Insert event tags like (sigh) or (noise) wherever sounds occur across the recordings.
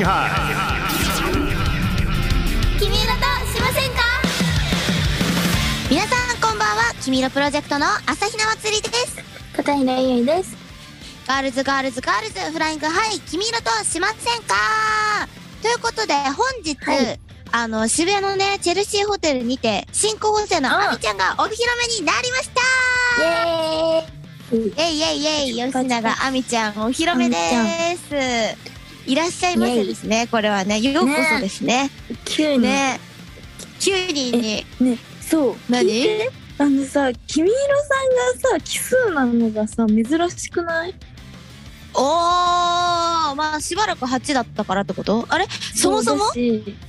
イハキミイロとしませんか？皆さんこんばんは。キミイロプロジェクトの朝比奈祭りです。片平ゆいです。 Girls girls girls。Flying high。キミイロとしませんか？ということで本日、はい。あの渋谷のねチェルシーホテルにて新候補生のあ。あみちゃんがお披露目になりました。イエーイ。イェイイェイイェイ。吉永あみちゃんお披露目ですいらっしゃいませですねこれはね。ようこそですね。急に。ね。ね9人に。ね、そう。何？あのさ、君色さんがさ、奇数なのがさ、珍しくない？おー。まあしばらく8だったからってこと？あれ？そもそも？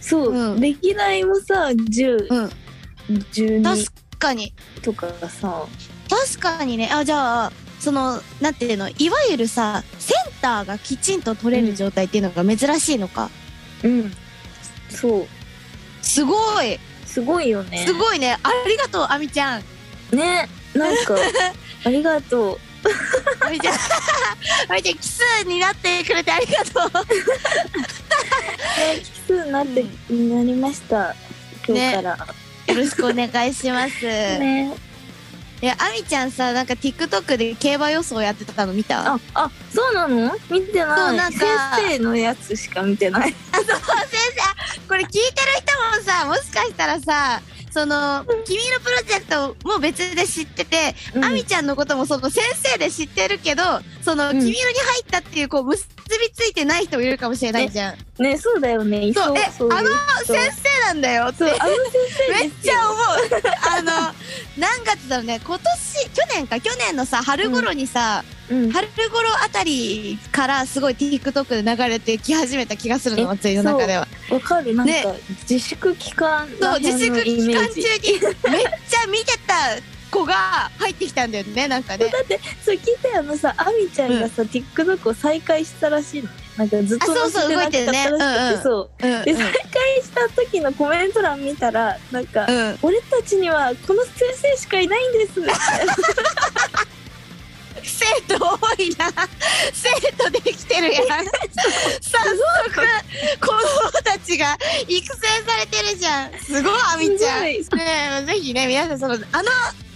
そう、う。ん。歴代もさ、10、うん。12確かに。とかがさ、確かにね。あじゃあそのなんていうのいわゆるさセンターがきちんと取れる状態っていうのが珍しいのか、うん。そう。すごいすごいよね。すごいねありがとうあみちゃんね。なんか、ありがとう。あみちゃん (laughs) あみちゃん (laughs) 奇数になってくれてありがとう (laughs) ね、奇数になって、なりました。今日から。よろしくお願いします、ね。いやあみちゃんさなんか TikTok で競馬予想やってたの見た？あ、あ、そうなの？見てない。そうなんか。先生のやつしか見てない。あ (laughs) そう先生。あこれ聞いてる人もさもしかしたらさその「君のプロジェクト」も別で知ってて、うん。あみちゃんのこともその先生で知ってるけどその「うん。君色に入ったっていうこう結びついてない人もいるかもしれないじゃん。ね、そうだよね。いそうえそうあの人先生なんだよって。そう、あの先生めっちゃ思う。あの何月だろうね。今年去年か。去年のさ春頃にさ、うん。春頃あたりからすごい TikTok で流れてき始めた気がするのえ祭りの中では。わかる。なんか、ね。自粛期間そう自粛期間中にめっちゃ見てた子が入ってきたんだよねなんかね。だってそう聞いたよあのさあみちゃんがさ、TikTok を再開したらしいの。ねなんかずっとあそうそう載せてなかったらしくて動いてるね。そううんうん。で再開した時のコメント欄見たらなんか、うん。俺たちにはこの先生しかいないんです (laughs) 生徒多いな。生徒できてるやん。(laughs) 早速子供たちが育成されてるじゃん。すごいあみちゃん。ねぜひね皆さんそのあの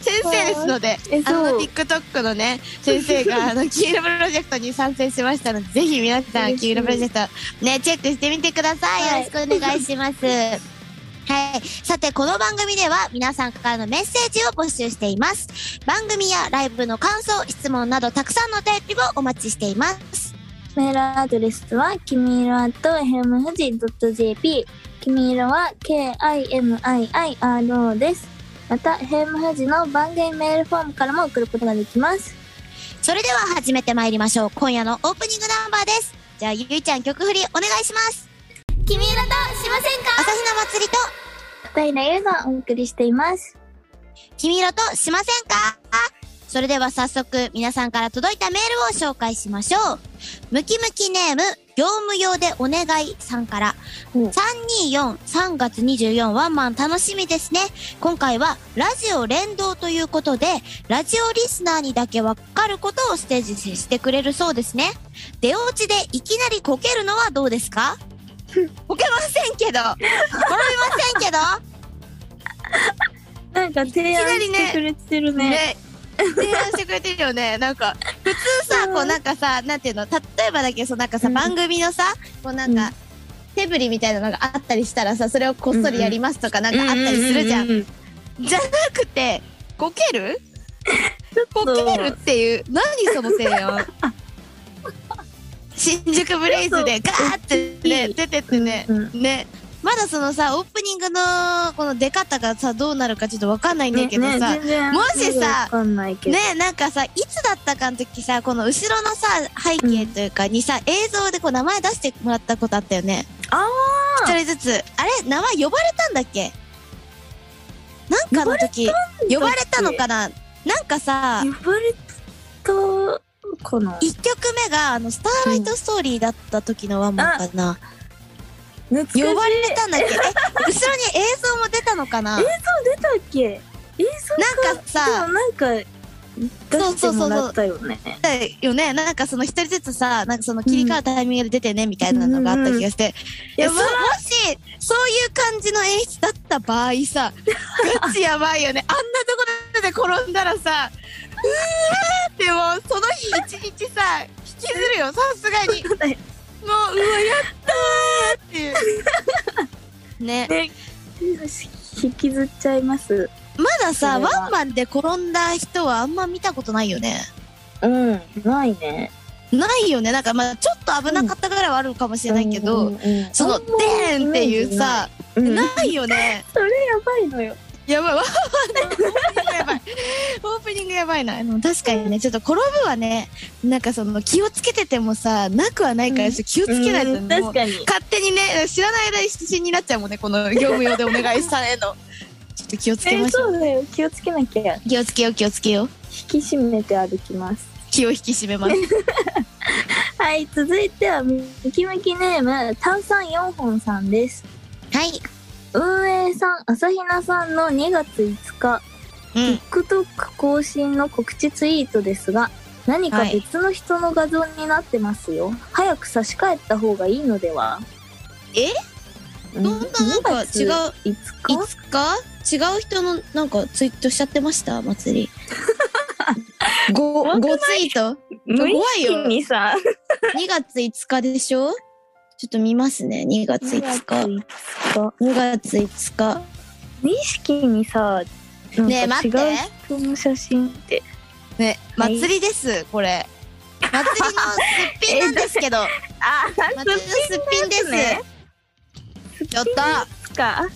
先生ですのでえあの TikTok のね先生があの (laughs) 黄色プロジェクトに参戦しましたのでぜひ皆さん黄色プロジェクトねチェックしてみてください、はいよろしくお願いしますはい。さて、この番組では皆さんからのメッセージを募集しています。番組やライブの感想、質問などたくさんのお便りをお待ちしています。メールアドレスは、きみいろ at hem 富士 .jp。きみいろは KIMIIRO です。また、ヘム富士の番組メールフォームからも送ることができます。それでは始めてまいりましょう。今夜のオープニングナンバーです。じゃあ、ゆいちゃん曲振りお願いします。君色としませんか？朝日奈祭りと、片平優がお送りしています。君色としませんか？それでは早速皆さんから届いたメールを紹介しましょう。ムキムキネーム、業務用でお願いさんから、うん324、3月24ワンマン楽しみですね。今回はラジオ連動ということで、ラジオリスナーにだけわかることをステージにしてくれるそうですね。出落ちでいきなりこけるのはどうですか？(laughs) こけませんけど、転びませんけど、(laughs) なんか提案してくれてるね。ね。提案してくれてるよね。なんか、普通さ、こうなんかさ、なんていうの、例えばだけど、そうなんかさ、うん。番組のさ、こうなんか、手振りみたいなのがあったりしたらさ、それをこっそりやりますとかなんかあったりするじゃん。ううううじゃなくて、こける？(laughs) ことけるっていう、何その提案？新宿ブレイズでガーってね、出てってね、うん。ね。まだそのさ、オープニングのこの出方がさ、どうなるかちょっとわかんないんだけどさ、ねねもしさ。ねなんかさいつだったかの時さこの後ろのさ背景というかにさ、映像でこう名前出してもらったことあったよね。あ一人ずつ。あれ？名前呼ばれたんだっけ？なんかの時呼ばれたのかな？なんかさ呼ばれたかな？1曲目があの「スターライトストーリー」だった時のワンマンかな、懐かしい。呼ばれたんだっけ？え (laughs) 後ろに映像も出たのかな？映像出たっけ？映像なんかさなんか出してもらったよね。だよね。なんかその一人ずつさなんかその切り替わるタイミングで出てねみたいなのがあった気がして、いややば。そもしそういう感じの演出だった場合さガチやばいよね。(laughs) あんなところで転んだらさうーってもうその日一日さ引きずるよさすがに。もううわやっ (laughs) ねね引きずっちゃいます。まださそれはワンマンで転んだ人はあんま見たことないよねうん、ないね。ないよねなんかまあちょっと危なかったぐらいはあるかもしれないけど、うんうんうんその「でーん!」っていうさ、うんないよねそれやばいのよ。やばいやばいオープニングやばいなでも確かにねちょっと転ぶはねなんかその気をつけててもさなくはないから、うん気をつけないとうんね、確かに。勝手にね知らない間に失神になっちゃうもんねこの業務用でお願いされるのちょっと気をつけえましょうそうだよ。気をつけなきゃ。気をつけよう気をつけよう引き締めて歩きます。気を引き締めます (laughs) はい、続いては、ムキムキネーム、炭酸4本さんです。はい運営さん、朝比奈さんの2月5日、うん。TikTok 更新の告知ツイートですが、何か別の人の画像になってますよ。早く差し替えた方がいいのでは？え？うんどんななんか違う2月5日？いつか違う人のなんかツイートしちゃってました？祭り。(laughs) ご怖くないごツイート？怖いよ識にさ、2 (laughs) 月5日でしょ？ちょっと見ますね。2月5 2月日。5日。2月5日。無意識にさ、ね待って。う人の写真って。ねはい祭りですこれ。祭りのすっぴんなんですけど。(laughs) あ、祭りのすっぴんです。ね。やった。すか？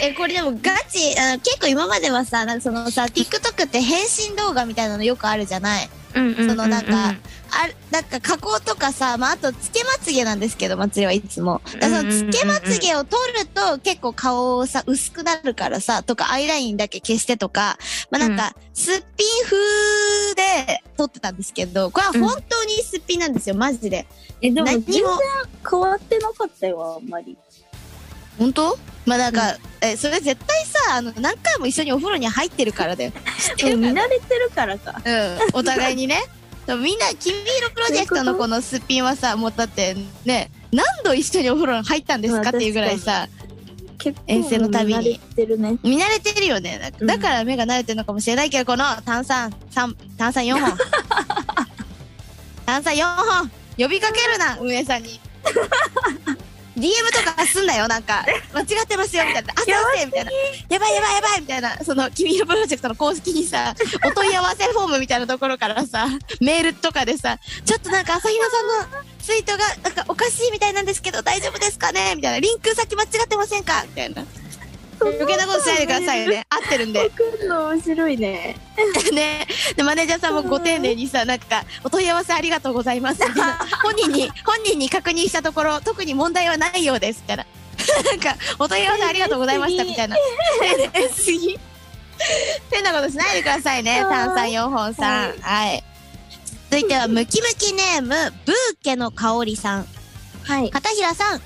えこれでもガチあの結構今まではさなんかそのさ TikTok って変身動画みたいなのよくあるじゃない？うんうんうんうん。そのなんかあるなんか加工とかさ、まあ、あとつけまつげなんですけど祭りはいつも。だそのつけまつげを取ると結構顔をさ薄くなるからさとかアイラインだけ消してとかまあなんかすっぴん風で撮ってたんですけどこれは本当にすっぴんなんですよマジで。え、でも何全然も変わってなかったよ、あんまり。本当？まあなんか、えそれ絶対さあの何回も一緒にお風呂に入ってるからだよ。知ってるから。見慣れてるからか。うん、お互いにね。でもみんな、君色プロジェクトのこのすっぴんはさ、もうだってね、何度一緒にお風呂に入ったんですまあかっていうぐらいさ、遠征の旅に見慣れてるね。見慣れてるよね。うんだから目が慣れてるのかもしれないけど、この炭酸、三炭酸4本。炭酸4本 (laughs) 呼びかけるな、運営さんに。DM とかすんなよ、なんか、(laughs) 間違ってますよ、みたいな。あ、すいません、みたいな。やばいやばいやばい、みたいな。その、君色プロジェクトの公式にさ、(laughs) お問い合わせフォームみたいなところからさ、メールとかでさ、ちょっとなんか朝比奈さんのツイートが、なんかおかしいみたいなんですけど、大丈夫ですかね？みたいな。リンク先間違ってませんか？みたいな。余計なことしないでくださいよね。合ってるんで。来るの面白いね。(laughs) ね。でマネージャーさんもご丁寧にさなんかお問い合わせありがとうございます。みたいな本人に本人に確認したところ特に問題はないようですみたいななんかお問い合わせありがとうございましたみたいな。(laughs) すぎ変なことしないでくださいねはい炭酸4本さん。はい。続いてはムキムキネームブーケの香りさん。はい。片平さん温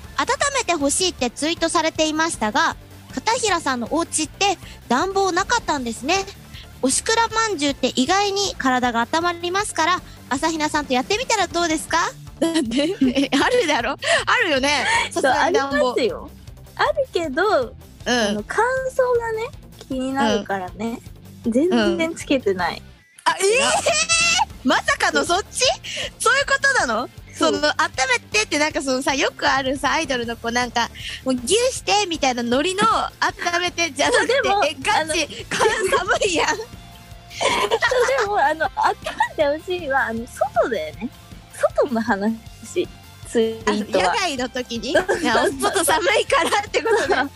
めてほしいってツイートされていましたが片平さんのお家って暖房なかったんですね。おしくらまんじゅうって意外に体が温まりますから朝比奈さんとやってみたらどうですか？だってえあるだろ？あるよね。そう、ありますよ。あるけど、うあんの乾燥がね、気になるからね。全然つけてない。あええまさかのそっち？そういうことなの？その温めてってなんかそのさよくあるさアイドルの子なんかもうギュしてみたいなノリの温めてじゃなくてえガチ寒寒いやん。そうでも、あの、あったんでほしいは、あの、外だよね。外の話、ツイあートは。野外の時に？外寒いからってことでうん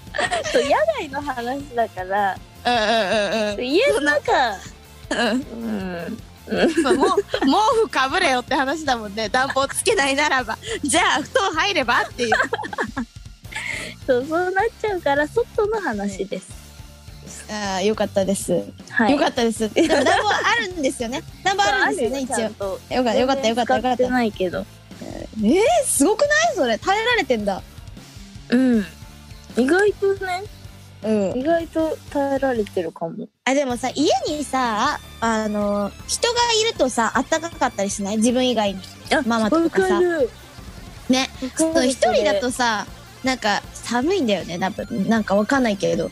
そう野外の話だから、うんうん。家の中、うん。うん。そうもう毛布かぶれよって話だもんね。暖房つけないならば。じゃあ布団入ればっていう。(laughs) そう、そうなっちゃうから、外の話です。ああよかったです、はい。よかったです。でも暖房あるんですよね。暖房あるんですよね一応。応。よかったよかったよかったよかっ使ってたないけど。えー、すごくない？それ。耐えられてんだ。うん。意外とね、うん。意外と耐えられてるかも。あ、でもさ、家にさ、あの、人がいるとさ、あったかかったりしない？自分以外に。ママとかさ。ね。そうそう、一人だとさ、なんか寒いんだよね、多分。なんかわかんないけど。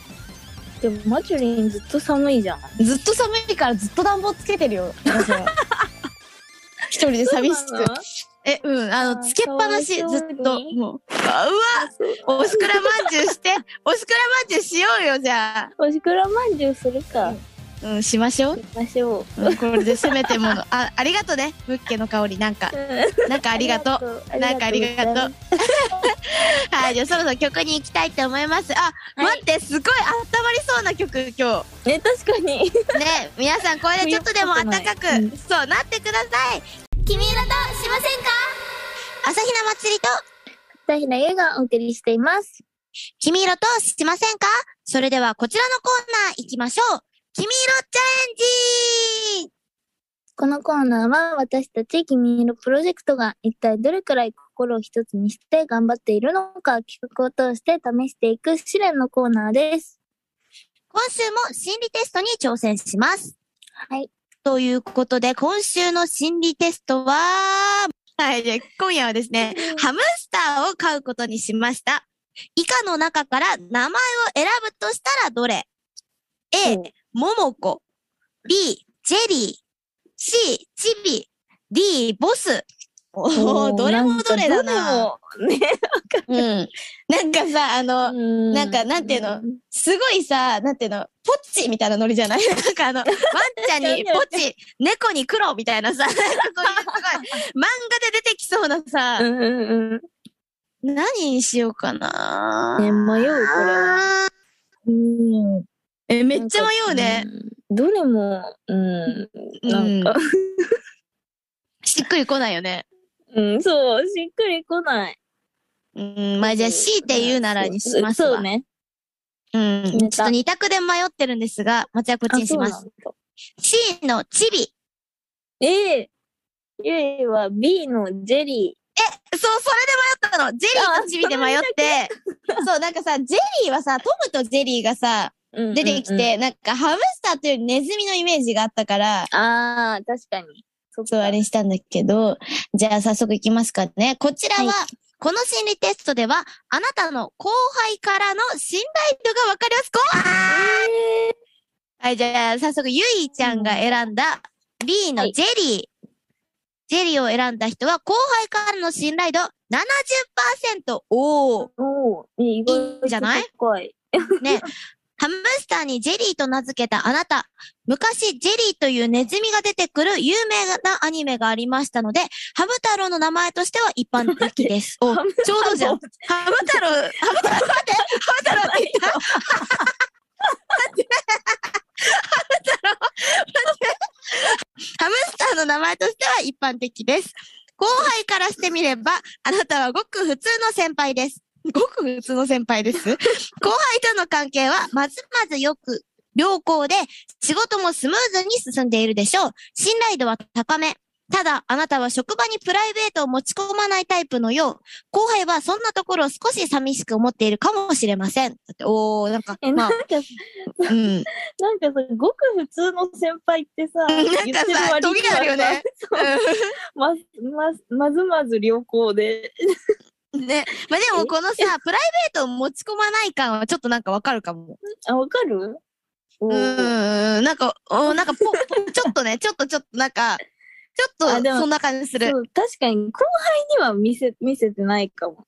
でもマチュリンずっと寒いじゃん。ずっと寒いからずっと暖房つけてるよ。私は (laughs) 一人で寂しく。え、うん、あの、つけっぱなし、ずっと。もう。あうわおしくらまんじゅうして、(laughs) おしくらまんじゅうしようよ、じゃあ。おしくらまんじゅうするか。うん、しましょう。しましょう。うんこれでせめてもの。あ、ありがとね。ムッケの香り。なんか、なんかありがとう。うなんかありがとう。(laughs) はい、じゃあそろそろ曲に行きたいと思います。あ、はい待って、すごい温まりそうな曲、今え、確かに。日。ね、皆さんこれでちょっとでも暖かく、うんそう、なってください。君色としませんか？朝日奈祭りと、北平優がお送りしています。君色としませんか？それではこちらのコーナー行きましょう。君色チャレンジこのコーナーは私たち君色プロジェクトが一体どれくらい心を一つにして頑張っているのか企画を通して試していく試練のコーナーです。今週も心理テストに挑戦します。はい。ということで、今週の心理テストは、はい、じゃあ今夜はですね、ハムスターを飼うことにしました。以下の中から名前を選ぶとしたらどれ ?A、ももこ。B、ジェリー。C、チビ。D、ボス。おー、どれもどれだな。ね。(laughs) うん。なんかさ、あの、ななんかなんていうの？すごいさ、なんていうの、ポッチみたいなノリじゃない？(laughs) なんかあの、ワンちゃんにポッチ、(laughs) 猫に黒みたいなさ、なんかそういうすごい、漫画で出てきそうなさう、んうんうん。何にしようかなね、迷う、これは。うん。え、めっちゃ迷うね。うん。どれも、うん。なんか、しっくりこないよね。うん、そう、しっくりこない。うん、まあじゃあ C って言うならにしますわ。そうね。うん。ちょっと二択で迷ってるんですが、松屋こっちにします。C のチビ。A、A は B のジェリそう、それで迷ったの。ジェリーとチビで迷って。そう、なんかさ、ジェリーはさ、トムとジェリーがさ、ー。出てきて、なんかハムスターというよりネズミのイメージがあったから、ああ、確かに。そっそう、あれにしたんだけど、じゃあ早速いきますかね。こちらは、はこの心理テストでは、あなたの後輩からの信頼度がわかります。怖いはい、じゃあ早速、ゆいちゃんが選んだ B のジェリー。ジェリーを選んだ人は、後輩からの信頼度70%。おー。おー、いいんじゃない？高い。ね。(laughs) ハムスターにジェリーと名付けたあなた。昔、ジェリーというネズミが出てくる有名なアニメがありましたので、ハム太郎の名前としては一般的です。(laughs) お、ちょうどじゃん。ハム太郎、ハム太郎、待って、ハム太郎って言ったハム太郎。ハムスターの名前としては一般的です。後輩からしてみれば、あなたはごく普通の先輩です。ごく普通の先輩です。(laughs) 後輩との関係はまずまずよく良好で仕事もスムーズに進んでいるでしょう。信頼度は高め。ただ、あなたは職場にプライベートを持ち込まないタイプのよう、後輩はそんなところを少し寂しく思っているかもしれません。だって、おー、なんか、え、まあなん、か、うん。(laughs) なんかさ、ごく普通の先輩ってさ、(laughs) なんかさ言ってる割にはトゲあるよねま、まずまず良好で。(laughs) ね。まあでもこのさ、プライベートを持ち込まない感はちょっとなんかわかるかも。あ、わかる？う。ーん、なんか、おなんかぽ、ぽ (laughs) ちょっとね、ちょっとちょっとなんか、ちょっとそんな感じする。確かに後輩には見せ、見せてないかも。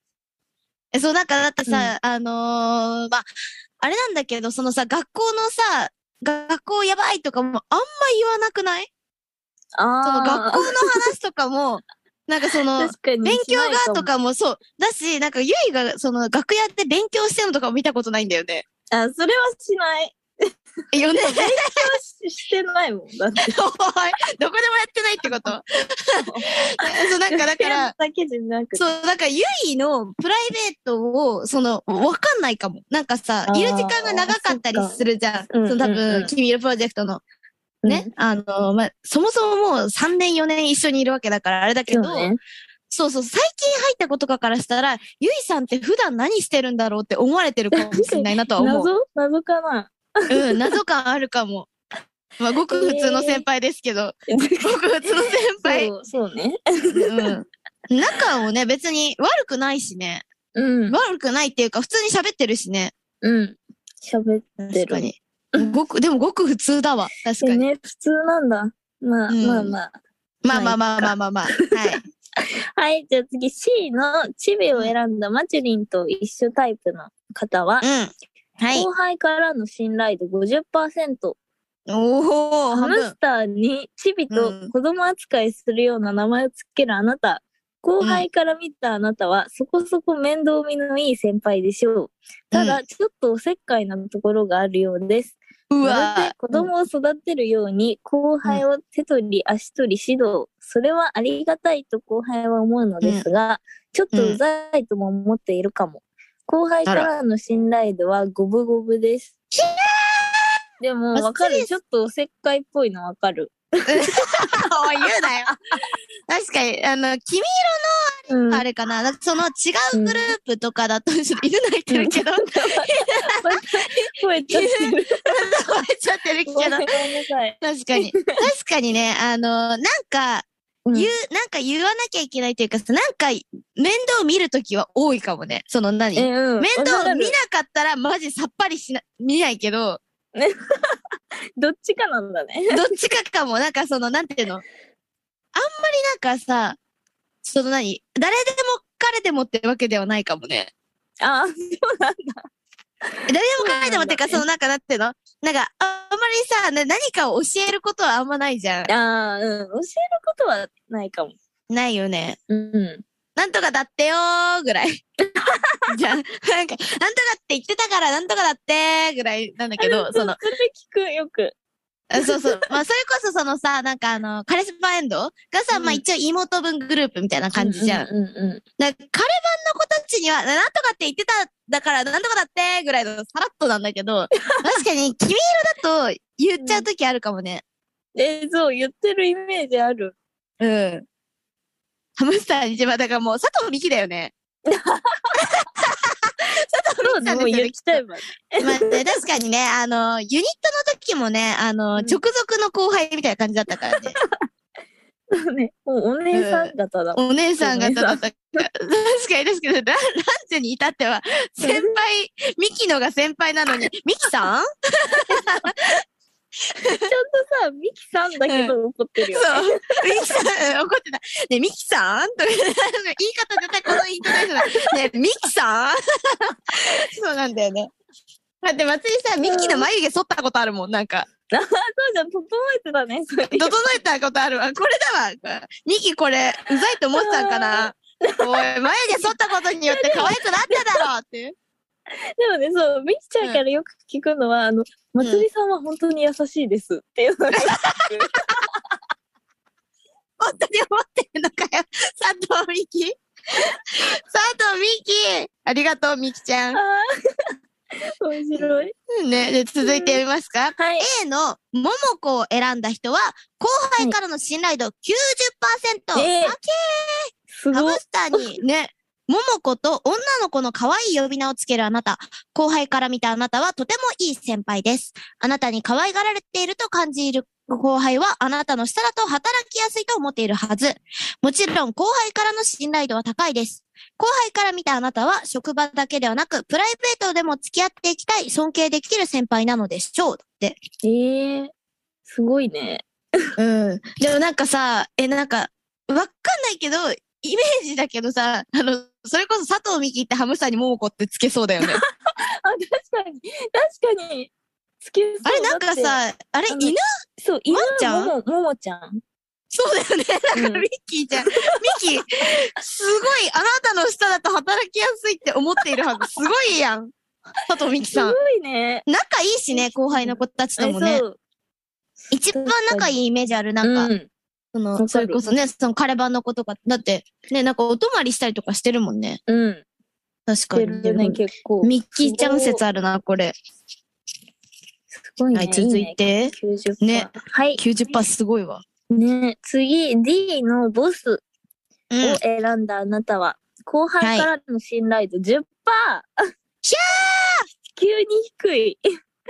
えそう、なんかだってさ、あのーまあ、あれなんだけど、そのさ、学校のさ、学校やばいとかもあんま言わなくない？そのあ学校の話とかも、なんかその、勉強がとかかもそう。だし、なんかゆいがその楽屋で勉強してるのとかも見たことないんだよね。も。あ、それはしない。え、よね。ししてないもん。だって。(laughs) どこでもやってないってこと？(laughs) そう、なんかだから。そう、だから、ゆいのプライベートを、その、わかんないかも。なんかさ、いる時間が長かったりするじゃん。うんその多分、ん君いるプロジェクトの。ね。あの、まあ、そもそももう3年4年一緒にいるわけだから、あれだけど、そうね。そうそう、最近入った子とかからしたら、ゆいさんって普段何してるんだろうって思われてるかもしれないなとは思う。(laughs) 謎謎かなうん、謎感あるかも。まあ、(laughs) ごく普通の先輩ですけど、ごく普通の先輩。(laughs) そう、そうね。うん。仲もね、別に悪くないしね。うん。悪くないっていうか、普通に喋ってるしね。うん。喋ってる。確かに。ごく、でもごく普通だわ。確かに。えね、普通なんだ。まあ、うんまあまあ。まあまあまあまあまあまあ。はい。(laughs) はい、じゃあ次 C のチビを選んだマチュリンと一緒タイプの方は、うん。はい後。輩からの信頼度50%。おハムス。ターにチビとうん子供扱いするような名前をつけるあなた。後輩から見たあなたは、そこそこ面倒見のいい先輩でしょう。ただ、ちょっとおせっかいなところがあるようです。うわで子供を育てるように、後輩を手取り足取り指導。それはありがたいと後輩は思うのですが、ちょっとうざいとも思っているかも。後輩からの信頼度は五分五分です。でも、わかる。ちょっとおせっかいっぽいのわかる。(laughs) おい、言うなよ。確かに、あの、君うん。色あれかな。なんかその違うグループとかだと、ちょっと犬鳴いてるけど、(laughs) 声ちゃってる。吠えちゃってるけど。確かに。確かにね、あの、なんか、うん言う、なんか言わなきゃいけないというかさ、なんか、面倒見るときは多いかもね。その何、え、うん。面倒見なかったらマジさっぱりしな、見ないけど、(laughs) どっちかなんだね。どっちかかも、なんかその、なんていうの？まりなんかさ、その何誰でも彼でもってわけではないかもね。ああ、そうなんだ。誰でも彼でもっていうか、そのなんかなんていうの？なんか、ああんまりさ、な何かを教えることはあんまないじゃん。ああ、うん。教えることはないかも。ないよね。うん。なんとかだってよーぐらい。(laughs) じゃあ、なんか、なんとかって言ってたからなんとかだってーぐらいなんだけど、その、それ聞く、よく。あそうそう。まあ、それこそそのさ、なんかあの、カレスパエンド？がさ、まあうん一応妹分グループみたいな感じじゃん。うんうんうん。だからカレバンの子たちには、なんとかって言ってた、だからなんとかだってーぐらいのさらっとなんだけど、(laughs) 確かに君色だと言っちゃうときあるかもね。え、そう、言ってるイメージある。うん。ハムスターに一番、だからもう佐藤美希だよね。(laughs) そうね、もう言っちゃえば。まあね、確かにね、あの、ユニットの時もね、あの、うん。直属の後輩みたいな感じだったからね。そうね、もうお姉さん方だ。もん。お姉さん方だった。から。確かにですけど、ラランジェに至っては、先輩、ミキのが先輩なのに、ミキさん？ちゃんとさ、ミキさんだけど怒ってるよ、ね。そう。ミキさん、怒ってた。ね、ミキさん？とか、言い方絶対このイントネーションだ。ね、ミキさん？そうなんだよね。だって松井さん、ミキの眉毛剃ったことあるもん、なんか。そうじゃん、整えてたね。整えたことあるわ。これだわ。ミキこれ、うざいと思ってたんかな。おい、眉毛剃ったことによって可愛くなっただろっていう。(laughs) でもね、そう、ミキちゃんからよく聞くのは、あの、まつりさんは本当に優しいですっていうのがよく聞く。(laughs) 本当に思ってるのかよ。佐藤美希。佐藤美希。ありがとう、美希ちゃん。面白い。ね、で、続いて読みますか？はい。A の桃子を選んだ人は、後輩からの信頼度90%。えーあすごい。ハムスターにね、桃子と女の子の可愛い呼び名をつけるあなた。後輩から見たあなたはとてもいい先輩です。あなたに可愛がられていると感じる後輩はあなたの下だと働きやすいと思っているはず。もちろん後輩からの信頼度は高いです。後輩から見たあなたは職場だけではなくプライベートでも付き合っていきたい尊敬できる先輩なのでしょう。って。ええすごいね。うん。でもなんかさ、え、なんか、わかんないけど、イメージだけどさ、あの、それこそ佐藤美希ってハムスターに桃子ってつけそうだよね。(laughs) あ、確かに。確かに。つけそうあれなんかさ、あれ犬？そう、犬ちゃん？もも、ももちゃん。そうだよね。だからうんミッキーちゃん。ミッキー、すごい、あなたの下だと働きやすいって思っているはず。すごいやん。佐藤美希すさん。ごいね。仲いいしね、後輩の子たちともね。えそう一番仲いいイメージある。なんか、うんその、それこそね、そのカレバンの子とか、だって、ね、なんかお泊まりしたりとかしてるもんね。うん。確かに。るね、結構。ミッキーちゃん説あるな、これ。すごいね。はい、続いて。いいね90%。ねはい。90%すごいわ。ね、次、D のボス。うんを選んだあなたは、後輩からの信頼度 10%! ひ (laughs) 急に低い。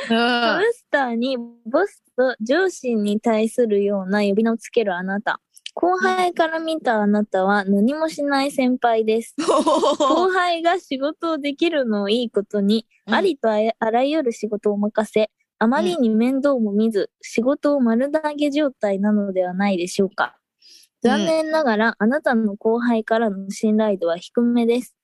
ハうムスターにボスと上司に対するような呼び名をつけるあなた。後輩から見たあなたは何もしない先輩です。(laughs) 後輩が仕事をできるのをいいことに、うんありとああらゆる仕事を任せ、あまりに面倒も見ず、仕事を丸投げ状態なのではないでしょうか。残念ながら、あなたの後輩からの信頼度は低めです。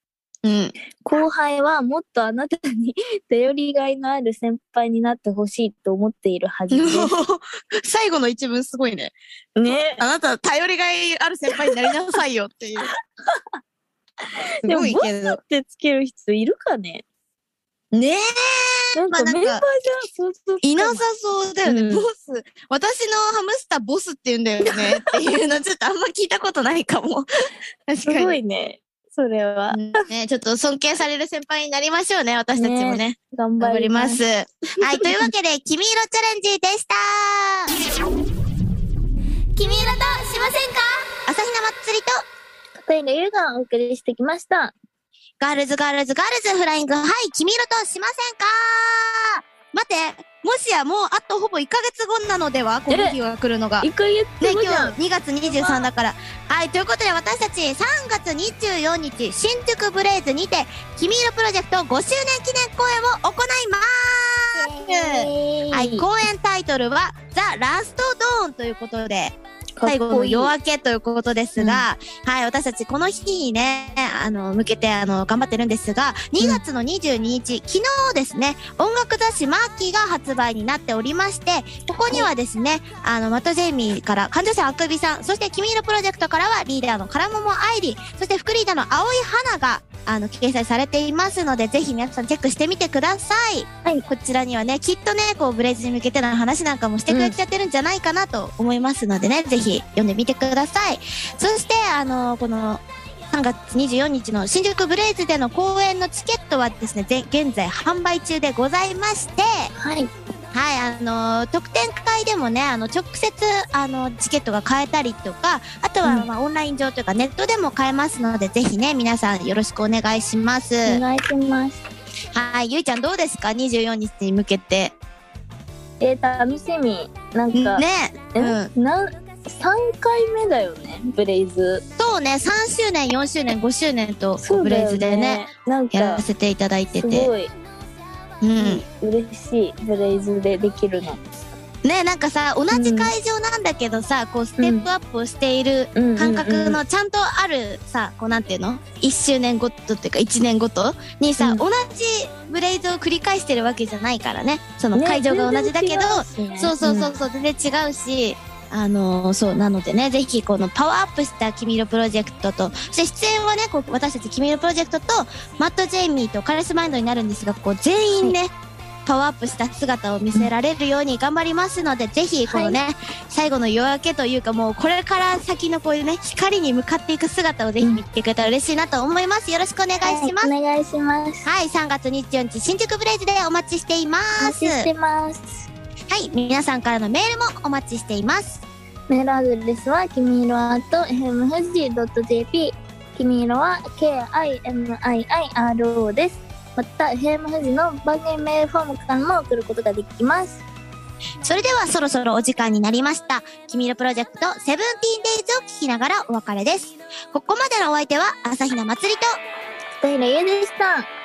うん。後輩はもっとあなたに (laughs) 頼りがいのある先輩になってほしいと思っているはずで (laughs) 最後の一文すごいね。す。ねあなた頼りがいある先輩になりなさいよっていう。す (laughs) でもごいけど。ってつける人いるかねねなんかまあなんかメンバーじゃいなさそうだよね。うんボス。私のハムスターボスって言うんだよね。っていうのちょっとあんま聞いたことないかも。確すごいね。それは。うんね、ちょっと尊敬される先輩になりましょうね、私たちもね。頑頑張りま。すす。はい、(laughs) というわけで、君色チャレンジでした君色としませんか？朝比奈祭りと、片井優がお送りしてきました。ガールズガールズガールズフライング、はい、君色としませんか？待って、もしやもうあとほぼ1ヶ月後なのでは？この日が来るのが。一回言ってね、もじゃん。今日2月23だから。はい、ということで私たち3月24日、新宿ブレイズにて、君色プロジェクト5周年記念公演を行いますはい、公演タイトルは、ザ・ラスト・ドーンということで、最後の夜明け。ということですが、はい、私たちこの日にね、あの、向けて、あの、頑張ってるんですが、2月の22日、昨日ですね、音楽雑誌マーキーが発売になっておりまして、ここにはですね、あの、マットジェイミーから、患者さんあくびさん、そして君色プロジェクトからはリーダーのカラモモ愛理、そして副リーダーの青い花が、あの、掲載されていますので、ぜひ皆さんチェックしてみてください。はいこちらにはね、きっとね、こう、ブレイズに向けての話なんかもしてくれちゃってるんじゃないかなと思いますのでね、ぜひ読んでみてください。そして、あの、この、3月24日の新宿ブレイズでの公演のチケットはですね、ぜ現在販売中でございまして、はい。はい、あの特典会でもね、あの、直接、あの、チケットが買えたりとか、あとは、うんまあ、オンライン上というか、ネットでも買えますので、ぜひね、皆さんよろしくお願いします。お願いします。はい、ゆいちゃんどうですか ?24 日に向けて。えー、楽しみ。なんか、ね、え、うん。なん、3回目だよね、ブレイズ。そうね、3周年、4周年、5周年と、ブレイズでね、。なんやらか、せていただいてて。すごいうん。嬉しい、ブレイズでできるの。ね、なんかさ、同じ会場なんだけどさ、こう、ステップアップをしているうん感覚のちゃんとあるさ、こうなんていうの ?1 周年ごとっていうか1年ごとにさ、うん同じブレイズを繰り返してるわけじゃないからね。その会場が同じだけど、そうそうそうそう、全然違うし、あのーそう、なのでね、ぜひこのパワーアップした君色プロジェクトと、そして出演はね、こう私たち君色プロジェクトと、マット・ジェイミーとカレスマインドになるんですが、こう全員ね、パワーアップした姿を見せられるように頑張りますので、ぜひこのね、最後の夜明けというかもうこれから先のこういうね、光に向かっていく姿をぜひ見てくれたら嬉しいなと思います。よろしくお願いします。はいお願いします。はい、3月24日、新宿ブレイズでお待ちしていまお待す。ちしてます。はい、皆さんからのメールもお待ちしています。メールアドレスは、きみいろ at fmfuji.jp。きみいろは k-i-m-i-i-r-o です。また、FM 富士の番組メールフォームからも送ることができます。それではそろそろお時間になりました。君色プロジェクトセブンティーンデイズを聞きながらお別れです。ここまでのお相手は朝比奈まつりと、北平優でした。